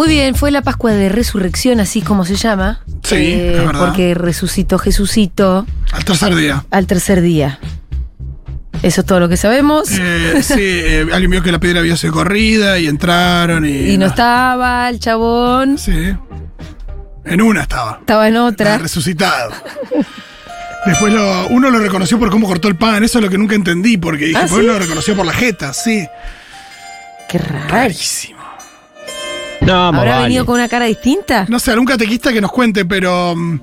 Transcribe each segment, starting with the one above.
Muy bien, fue la Pascua de Resurrección, así como se llama. Sí, Eh, es verdad. Porque resucitó Jesucito Al tercer día. al tercer día. Eso es todo lo que sabemos. Eh, sí, eh, alguien vio que la piedra había sido corrida y entraron y. y no estaba el chabón, Sí. En una estaba. estaba en Estaba otra. resucitado. Después lo- uno lo reconoció por cómo cortó el pan. Eso es lo que nunca entendí, porque dije, ¿Ah, pues sí? lo reconoció por la jeta, sí. Qué raro. Rarísimo. No, ¿Habrá vale. venido con una cara distinta? No sé, algún catequista que nos cuente, pero mm,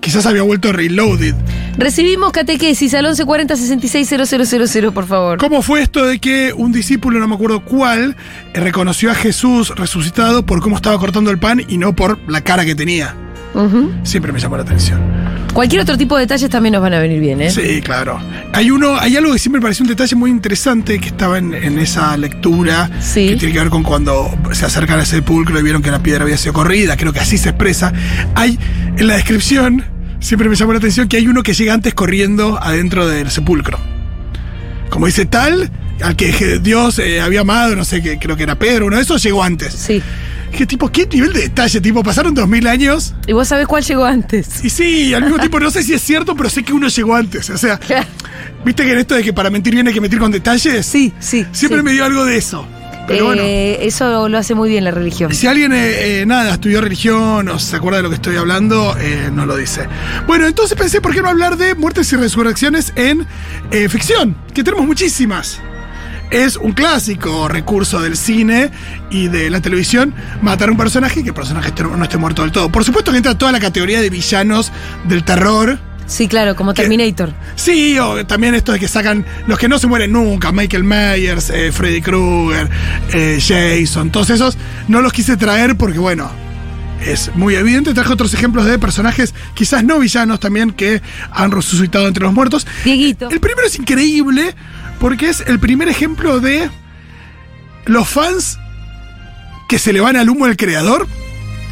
quizás había vuelto reloaded. Recibimos catequesis al 1140 660000, por favor. ¿Cómo fue esto de que un discípulo, no me acuerdo cuál, eh, reconoció a Jesús resucitado por cómo estaba cortando el pan y no por la cara que tenía? Siempre me llamó la atención. Cualquier otro tipo de detalles también nos van a venir bien, ¿eh? Sí, claro. Hay uno, hay algo que siempre me pareció un detalle muy interesante que estaba en, en esa lectura, Sí. que tiene que ver con cuando se acercan al sepulcro y vieron que la piedra había sido corrida, creo que así se expresa. Hay en la descripción, siempre me llamó la atención que hay uno que llega antes corriendo adentro del sepulcro. Como dice tal, al que Dios eh, había amado, no sé, que creo que era Pedro, uno de esos llegó antes. Sí. ¿Qué tipo, qué nivel de detalle? Tipo, pasaron dos mil años ¿Y vos sabés cuál llegó antes? y sí, al mismo tiempo no sé si es cierto, pero sé que uno llegó antes. O sea, viste que en esto de que para mentir bien hay que mentir con detalles. Sí, sí. Siempre sí. me dio algo de eso. Pero bueno. Eh, Eso lo hace muy bien la religión. Si alguien, eh, eh, nada, estudió religión o se acuerda de lo que estoy hablando, nos lo dice. Bueno, entonces pensé, ¿por qué no hablar de muertes y resurrecciones en ficción? Que tenemos muchísimas. Es un clásico recurso del cine y de la televisión matar a un personaje y que el personaje no esté muerto del todo. Por supuesto que entra toda la categoría de villanos del terror. Sí, claro, como. Terminator. Sí, o también esto de que sacan los que no se mueren nunca, Michael Myers, eh, Freddy Krueger, eh, Jason, todos esos, no los quise traer porque, bueno, es muy evidente. Traje otros ejemplos de personajes, quizás no villanos también, que han resucitado entre los muertos. Dieguito. El primero es increíble porque es el primer ejemplo de los fans que se le van al humo al creador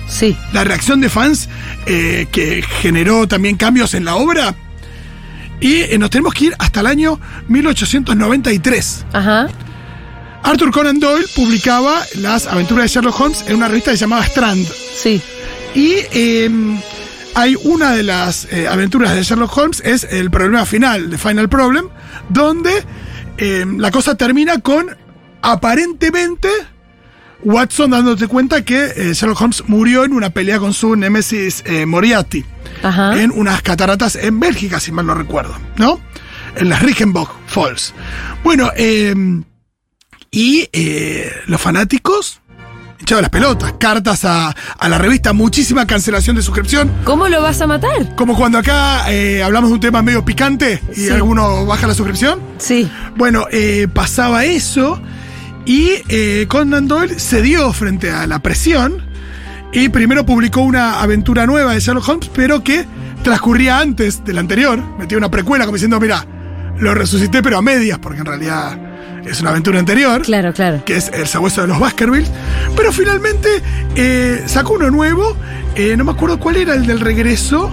Sí. la reacción de fans eh, que generó también cambios en la obra. Y eh, nos tenemos que ir hasta el año 1893. Ajá. Arthur Conan Doyle publicaba las aventuras de Sherlock Holmes en una revista que se llamaba Strand. Sí. Y eh, hay una de las eh, aventuras de Sherlock Holmes, es el problema final, The Final Problem, donde eh, la cosa termina con aparentemente Watson dándote cuenta que eh, Sherlock Holmes murió en una pelea con su némesis eh, Moriarty Ajá. en unas cataratas en Bélgica, si mal no recuerdo, ¿no? En las Reichenbach Falls. Bueno, eh, y los fanáticos hinchados las pelotas, cartas a, a la revista, muchísima cancelación de suscripción. ¿Cómo lo vas a matar? Como cuando acá eh, hablamos de un tema medio picante y Sí. alguno baja la suscripción. Sí. Bueno, eh, pasaba eso y eh, Conan Doyle cedió frente a la presión y primero publicó una aventura nueva de Sherlock Holmes, pero que transcurría antes de la anterior. Metió una precuela como diciendo, mira, lo resucité pero a medias, porque en realidad es una aventura anterior. Claro, claro. Que es el sabueso de los Baskervilles. Pero finalmente eh, sacó uno nuevo. eh, no me acuerdo cuál era el del regreso.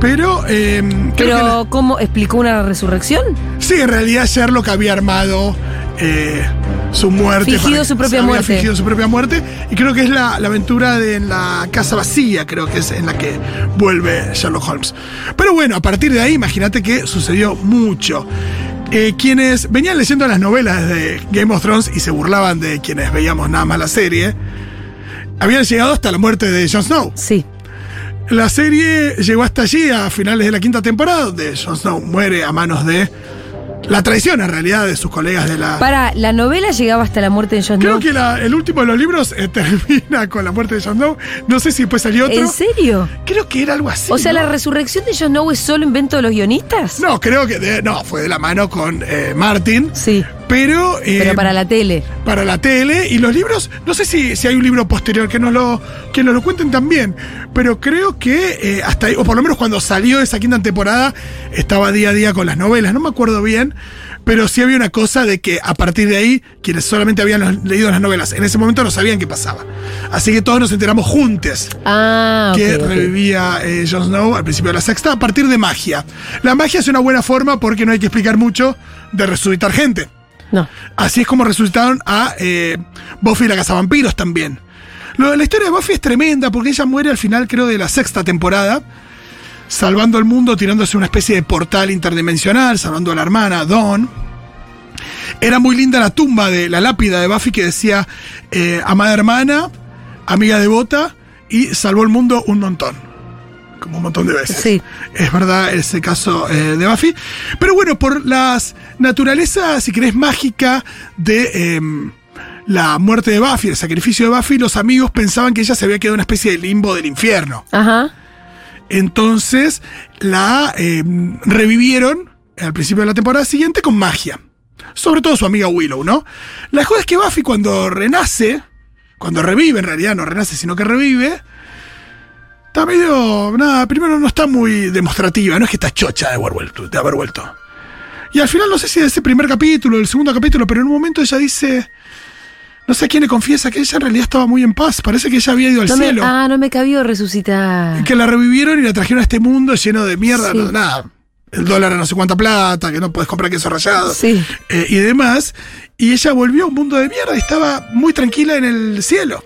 Pero. eh, la- Pero, ¿cómo explicó una resurrección? Sí, en realidad Sherlock había armado eh, su muerte. Fingido su propia muerte. fingido su propia muerte. Y creo que es la, la aventura de la casa vacía, creo que es en la que vuelve Sherlock Holmes. Pero bueno, a partir de ahí, imagínate que sucedió mucho. Eh, quienes venían leyendo las novelas de Game of Thrones y se burlaban de quienes veíamos nada más la serie, habían llegado hasta la muerte de Jon Snow. Sí. La serie llegó hasta allí, a finales de la quinta temporada, donde Jon Snow muere a manos de la traición, en realidad, de sus colegas de la. Para, la novela llegaba hasta la muerte de Jon Creo que la- el último de los libros eh, termina con la muerte de Jon Snow. No sé si después salió otro. ¿En serio? Creo que era algo así. O sea, ¿no? ¿la resurrección de Jon Snow es solo invento de los guionistas? No, creo que de- no, fue de la mano con eh, Martin. Sí. Pero, eh, Pero para la tele. para la tele y los libros, no sé si, si hay un libro posterior que nos lo, que nos lo cuenten también, pero creo que eh, hasta ahí, o por lo menos cuando salió esa quinta temporada, estaba día a día con las novelas, no me acuerdo bien, pero sí había una cosa de que a partir de ahí, quienes solamente habían leído las novelas, en ese momento no sabían qué pasaba. Así que todos nos enteramos juntos Ah, que revivía eh, Jon Snow al principio de la sexta a partir de magia. La magia es una buena forma porque no hay que explicar mucho de resucitar gente. Así es como resucitaron a eh, Buffy la cazavampiros también. La historia de Buffy es tremenda porque ella muere al final, creo, de la sexta temporada, salvando al mundo, tirándose una especie de portal interdimensional, salvando a la hermana, Dawn. Era muy linda la tumba de la lápida de Buffy que decía eh, amada hermana, amiga devota y salvó el mundo un montón. Como un montón de veces. Sí. Es verdad ese caso eh, de Buffy. Pero bueno, por las naturaleza, si querés, mágica de em, la muerte de Buffy, el sacrificio de Buffy, los amigos pensaban que ella se había quedado en una especie de limbo del infierno. Ajá. Entonces la em, revivieron al principio de la temporada siguiente con magia. Sobre todo su amiga Willow, ¿no? La cosa es que Buffy cuando renace, cuando revive, en realidad no renace, sino que revive, está medio. Nada, primero no está muy demostrativa, no es que está chocha de haber vuelto. De haber vuelto. Y al final, no sé si de ese primer capítulo, del segundo capítulo, pero en un momento ella dice. No sé a quién le confiesa que ella en realidad estaba muy en paz. Parece que ella había ido al No me- cielo. ah, no me cabió resucitar. Que la revivieron y la trajeron a este mundo lleno de mierda, Sí. no, nada. El dólar a no sé cuánta plata, que no puedes comprar queso rallado. Sí. eh, y demás. Y ella volvió a un mundo de mierda y estaba muy tranquila en el cielo.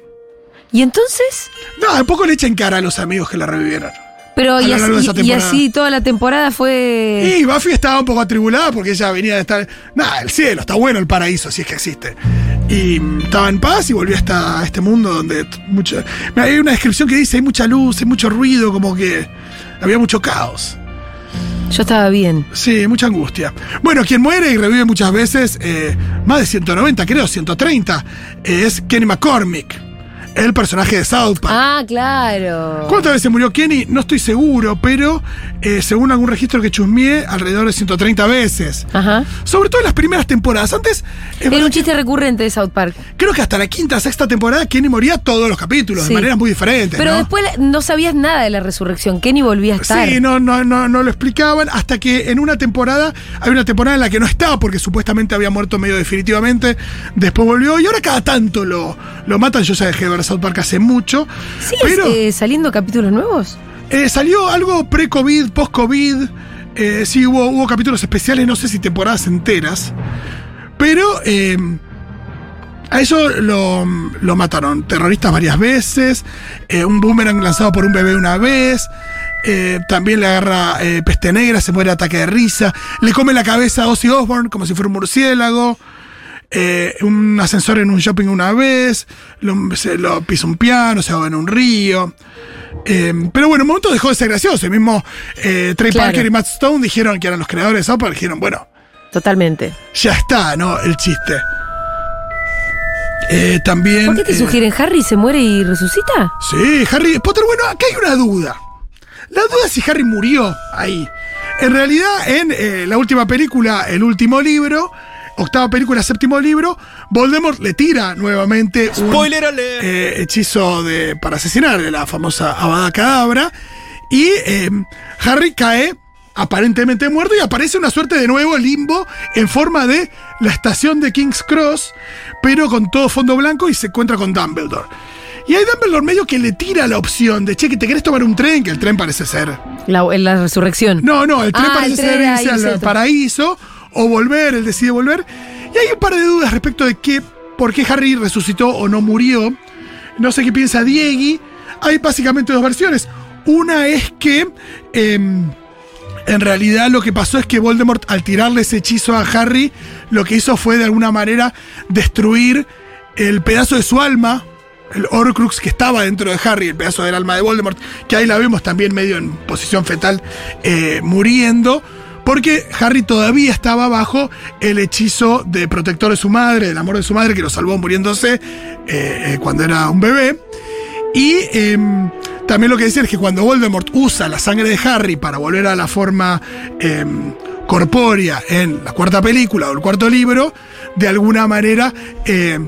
¿Y entonces? No, un poco le echa en cara a los amigos que la revivieron. Pero y así, y así toda la temporada fue. Y Buffy estaba un poco atribulada porque ella venía de estar. Nada, el cielo, está bueno el paraíso, si es que existe. Y mm, estaba en paz y volvió hasta este mundo donde mucho. Hay una descripción que dice: hay mucha luz, hay mucho ruido, como que había mucho caos. Yo estaba bien. Sí, mucha angustia. Bueno, quien muere y revive muchas veces, eh, más de 190, creo, 130, eh, es Kenny McCormick, el personaje de South Park. Ah, claro. ¿Cuántas veces murió Kenny? No estoy seguro, pero eh, según algún registro que chusmeé, alrededor de 130 veces. Ajá. Sobre todo en las primeras temporadas. Antes, es Era un chiste recurrente de South Park. creo que hasta la quinta, sexta temporada, Kenny moría todos los capítulos, Sí. de maneras muy diferentes. Pero ¿no? después no sabías nada de la resurrección. Kenny volvía a estar. Sí, no, no, no, no lo explicaban hasta que en una temporada, hay una temporada en la que no estaba porque supuestamente había muerto medio definitivamente, después volvió y ahora cada tanto lo, lo matan. Yo ya dejé de ver South Park hace mucho, ¿Sigue pero eh, saliendo capítulos nuevos? eh, salió algo pre-COVID, post-COVID, eh, sí hubo, hubo capítulos especiales, no sé si temporadas enteras, pero... eh, a eso lo, lo mataron terroristas varias veces, un boomerang lanzado por un bebé una vez, eh, también le agarra eh, peste negra, se muere ataque de risa, le come la cabeza a Ozzy Osbourne como si fuera un murciélago, eh, un ascensor en un shopping una vez, lo, se lo pisa un piano, se ahoga en un río. Eh, pero bueno, en un momento dejó de ser gracioso. El mismo eh, Trey Claro. Parker y Matt Stone dijeron que eran los creadores de South Park, dijeron, bueno, Totalmente. ya está, ¿no? El chiste. Eh, también. ¿Por qué te sugieren Harry se muere y resucita? Sí, Harry Potter, bueno, acá hay una duda. La duda es si Harry murió ahí. En realidad, en eh, la última película, el último libro, octava película, séptimo libro, Voldemort le tira nuevamente un Spoiler alert. eh, hechizo de, para asesinar, de la famosa Avada Cadabra. Y eh, Harry cae aparentemente muerto y aparece una suerte de nuevo limbo en forma de la estación de King's Cross, pero con todo fondo blanco y se encuentra con Dumbledore. Y hay Dumbledore medio que le tira la opción de, che, que te querés tomar un tren, que el tren parece ser... La, resurrección. No, no, el tren Ah, parece el tren ser irse al paraíso o volver, él decide volver. Y hay un par de dudas respecto de qué, por qué Harry resucitó o no murió. No sé qué piensa Diegui. Hay básicamente dos versiones. Una es que em, en realidad lo que pasó es que Voldemort al tirarle ese hechizo a Harry, lo que hizo fue de alguna manera destruir el pedazo de su alma, el Horcrux que estaba dentro de Harry, el pedazo del alma de Voldemort, que ahí la vemos también medio en posición fetal, eh, muriendo, porque Harry todavía estaba bajo el hechizo de protector de su madre, del amor de su madre, que lo salvó muriéndose eh, eh, cuando era un bebé. Y em, también lo que decía es que cuando Voldemort usa la sangre de Harry para volver a la forma em, corpórea en la cuarta película o el cuarto libro, de alguna manera eh,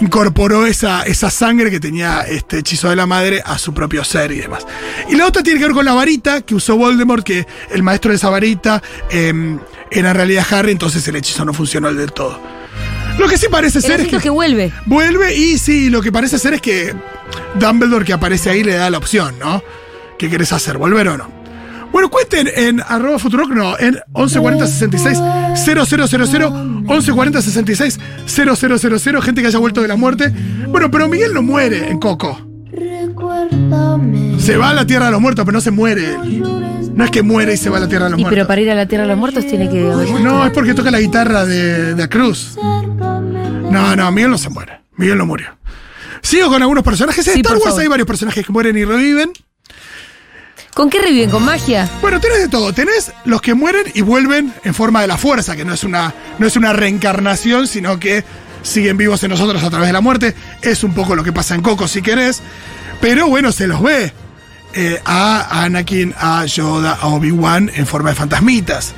incorporó esa, esa sangre que tenía este hechizo de la madre a su propio ser y demás. Y la otra tiene que ver con la varita que usó Voldemort, que el maestro de esa varita eh, era en realidad Harry, entonces el hechizo no funcionó del todo. Lo que sí parece ser es que, que vuelve. Vuelve y sí, lo que parece ser es que Dumbledore que aparece ahí le da la opción, ¿no? ¿Qué querés hacer? ¿Volver o no? Bueno, cuenten en arroba Futurock, no, en 114066 0000, 114066 0000, gente que haya vuelto de la muerte. Bueno, pero Miguel no muere en Coco. Se va a la tierra de los muertos, pero no se muere. No es que muere y se va a la tierra de los Y muertos. pero para ir a la tierra de los muertos tiene que. No, es porque toca la guitarra de, de Cruz. No, no, Miguel no se muere. Miguel no murió. Sigo con algunos personajes. En Sí, Star Wars favor. hay varios personajes que mueren y reviven. ¿Con qué reviven? ¿Con magia? Bueno, tenés de todo. Tenés los que mueren y vuelven en forma de la fuerza, que no es una, no es una reencarnación, sino que siguen vivos en nosotros a través de la muerte. Es un poco lo que pasa en Coco, si querés. Pero bueno, se los ve eh, a Anakin, a Yoda, a Obi-Wan en forma de fantasmitas.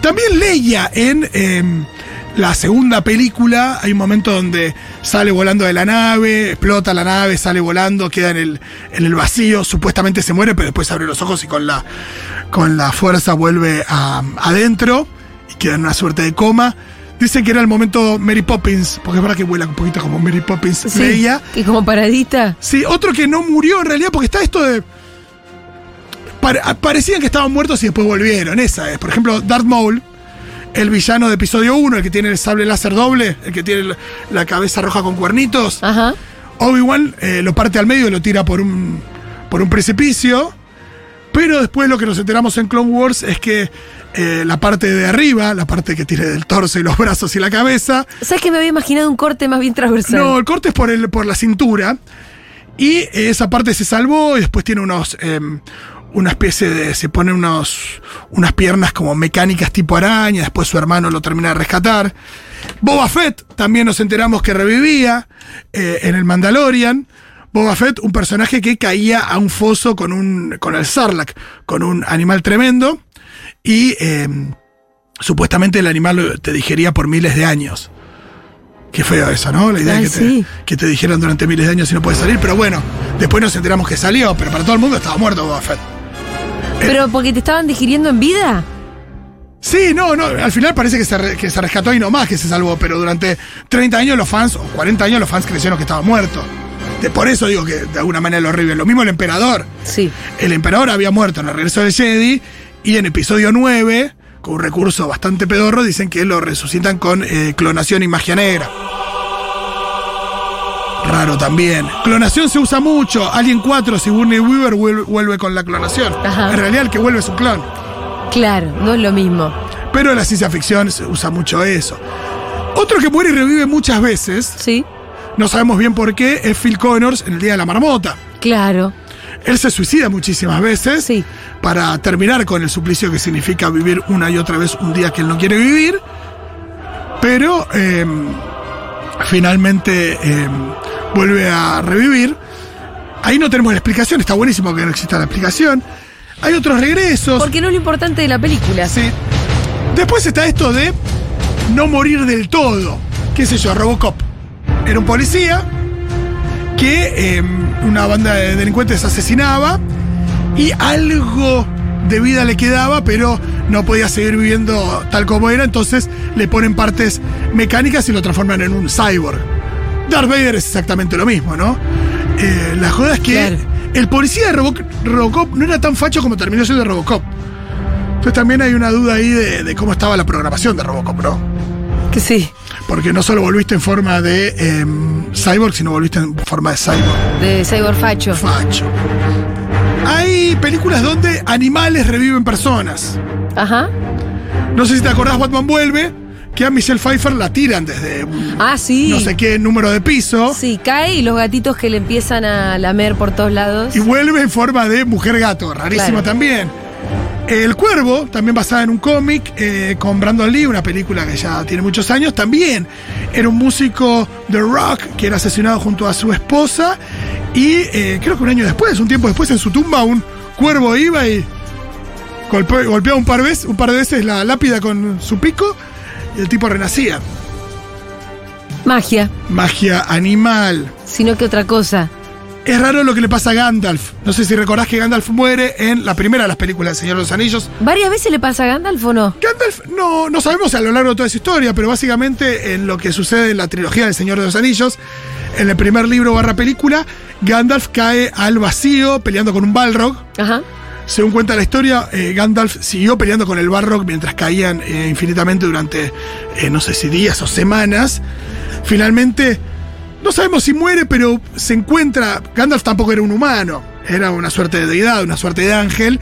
También Leia en em, la segunda película hay un momento donde sale volando de la nave, explota la nave, sale volando, queda en el, en el vacío, supuestamente se muere, pero después abre los ojos y con la, con la fuerza vuelve a- adentro y queda en una suerte de coma. Dicen que era el momento Mary Poppins, porque es verdad que vuela un poquito como Mary Poppins, Leia. Y como paradita. Sí, otro que no murió en realidad, porque está esto de. pare- parecían que estaban muertos y después volvieron. Esa es. Por ejemplo, Darth Maul, el villano de episodio 1, el que tiene el sable láser doble, el que tiene la- cabeza roja con cuernitos. Ajá. Obi-Wan eh, lo parte al medio y lo tira por un, por un precipicio. Pero después lo que nos enteramos en Clone Wars es que eh, la parte de arriba, la parte que tiene del torso y los brazos y la cabeza, ¿Sabes que me había imaginado un corte más bien transversal? no, el corte es por, el, por la cintura. Y esa parte se salvó y después tiene unos. em, una especie de. Se pone unos. unas piernas como mecánicas tipo araña. Después su hermano lo termina de rescatar. Boba Fett también nos enteramos que revivía eh, en el Mandalorian. Boba Fett, un personaje que caía a un foso con un. con el Sarlacc, con un animal tremendo. Y em, supuestamente el animal te digería por miles de años. Qué feo eso, ¿no? La idea Ay, de que, sí. te, que te dijeran durante miles de años y no puedes salir. Pero bueno, después nos enteramos que salió, pero para todo el mundo estaba muerto Boba Fett. ¿Pero porque te estaban digiriendo en vida? Sí, no, no, al final parece que se, re- que se rescató y no más que se salvó, pero durante 30 años los fans, o 40 años los fans creyeron que estaba muerto. De, por eso digo que de alguna manera lo horrible. Lo mismo el emperador. Sí. El emperador había muerto en el regreso de Jedi y en episodio 9, con un recurso bastante pedorro, dicen que lo resucitan con eh, clonación y magia negra. Raro también. Clonación se usa mucho. Alien 4, Sigourney Weaver vuel- vuelve con la clonación. Ajá. En realidad el que vuelve es un clon. Claro, no es lo mismo. Pero en la ciencia ficción se usa mucho eso. Otro que muere y revive muchas veces, Sí. no sabemos bien por qué, es Phil Connors en el Día de la Marmota. Claro. Él se suicida muchísimas veces Sí. para terminar con el suplicio que significa vivir una y otra vez un día que él no quiere vivir. Pero eh, finalmente eh, vuelve a revivir. Ahí no tenemos la explicación, está buenísimo que no exista la explicación. Hay otros regresos. Porque no es lo importante de la película. Sí. Después está esto de no morir del todo. ¿Qué sé yo? Robocop. Era un policía que eh, una banda de delincuentes asesinaba y algo de vida le quedaba, pero no podía seguir viviendo tal como era, entonces le ponen partes mecánicas y lo transforman en un cyborg. Darth Vader es exactamente lo mismo, ¿no? Eh, la joda es que Claro. el policía de Robo- Robocop no era tan facho como terminó siendo Robocop. Entonces también hay una duda ahí de, de cómo estaba la programación de Robocop, ¿no? Que sí. Porque no solo volviste en forma de em, cyborg, sino volviste en forma de cyborg. De Cyber Facho. Facho. Hay películas donde animales reviven personas. Ajá. No sé si te acordás, Batman vuelve, que a Michelle Pfeiffer la tiran desde un Ah, sí. no sé qué número de piso Sí, cae y los gatitos que le empiezan a lamer por todos lados. y vuelve en forma de mujer gato, rarísimo Claro. también. El Cuervo, también basada en un cómic eh, con Brandon Lee, una película que ya tiene muchos años, también era un músico de rock que era asesinado junto a su esposa y eh, creo que un año después, un tiempo después, en su tumba un cuervo iba y Golpe- golpeaba un par, veces, un par de veces la lápida con su pico y el tipo renacía. Magia, Magia animal. sino que otra cosa. Es raro lo que le pasa a Gandalf. No sé si recordás que Gandalf muere en la primera de las películas del Señor de los Anillos. ¿Varias veces le pasa a Gandalf o no? Gandalf, no, no sabemos a lo largo de toda esa historia, pero básicamente en lo que sucede en la trilogía del Señor de los Anillos, en el primer libro barra película, Gandalf cae al vacío peleando con un Balrog. Ajá. Según cuenta la historia, eh, Gandalf siguió peleando con el Balrog mientras caían eh, infinitamente durante, eh, no sé si días o semanas. Finalmente, no sabemos si muere, pero se encuentra. Gandalf tampoco era un humano, era una suerte de deidad, una suerte de ángel.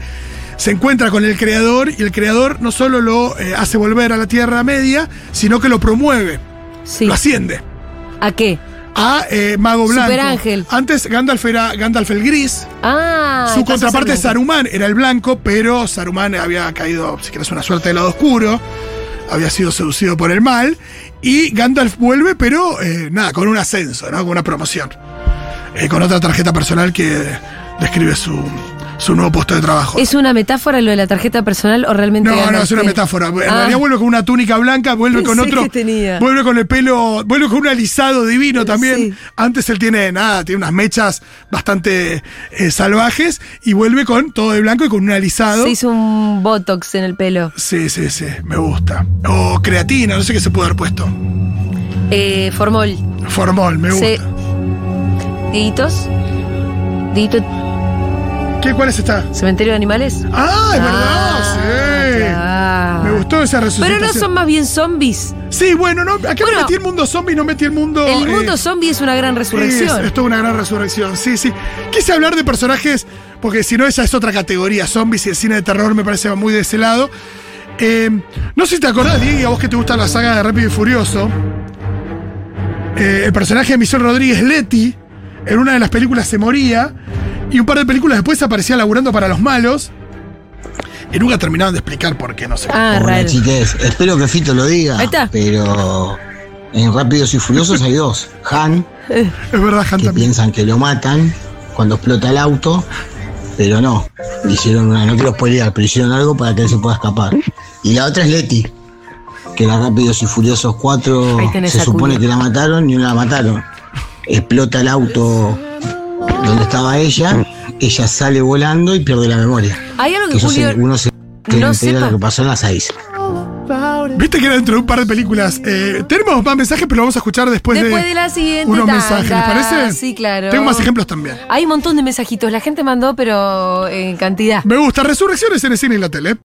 Se encuentra con el creador y el creador no solo lo hace volver a la Tierra Media, sino que lo promueve, Sí. lo asciende ¿A qué? A eh, Mago Blanco. Superángel. Antes Gandalf era Gandalf el Gris, Ah. su contraparte. Saruman era el blanco, pero Saruman había caído, si querés, una suerte de lado oscuro. Había sido seducido por el mal. Y Gandalf vuelve, pero eh, nada, con un ascenso, ¿no? Con una promoción. Eh, con otra tarjeta personal que describe su, su nuevo puesto de trabajo. ¿Es una metáfora lo de la tarjeta personal o realmente No, no, es una metáfora. En Ah. realidad vuelve con una túnica blanca, vuelve con otro. que tenía. Vuelve con el pelo, vuelve con un alisado divino también. Sí. Antes él tiene nada, tiene unas mechas bastante eh, salvajes y vuelve con todo de blanco y con un alisado. Se hizo un botox en el pelo. Sí, sí, sí, me gusta. O creatina, no sé qué se puede haber puesto. Eh, formol. Formol, me gusta. Sí. Deditos. Dedito ¿Qué, ¿Cuál es esta? cementerio de animales. Ah, es Ah, verdad, sí. claro. Me gustó esa resucitación. Pero no son más bien zombies. Sí, bueno, no, acá Bueno, no metí el mundo zombie, no metí el mundo. El eh, mundo zombie es una gran Sí, resurrección. es, es toda una gran resurrección, sí, sí. Quise hablar de personajes, porque si no, esa es otra categoría. Zombies y el cine de terror me parece muy de ese lado. Eh, no sé si te acordás, Diego, a vos que te gusta la saga de Rápido y Furioso. eh, el personaje de Michelle Rodríguez Letty, en una de las películas se moría, y un par de películas después aparecía laburando para los malos. Y nunca terminaban de explicar por qué, no sé. Ah, Hola raro. chiques, espero que Fito lo diga. Ahí está. Pero en Rápidos y Furiosos hay dos. Han, es verdad, Han que también. piensan que lo matan cuando explota el auto, pero no. Hicieron una, no quiero spoilear, pero hicieron algo para que él se pueda escapar. Y la otra es Letty, que en la Rápidos y Furiosos 4 Ahí tenés se supone que la mataron y no la mataron. Explota el auto donde estaba ella, ella sale volando y pierde la memoria. Hay algo Que que se- Julio uno se no entera sepa. lo que pasó en las 6. Viste que era dentro de un par de películas. Eh, tenemos más mensajes, pero lo vamos a escuchar después, Después de la siguiente unos tanda. mensajes, ¿les parece? Sí, claro. Tengo más ejemplos también. Hay un montón de mensajitos. La gente mandó, pero en cantidad. Me gusta. Resurrecciones en el cine y la tele.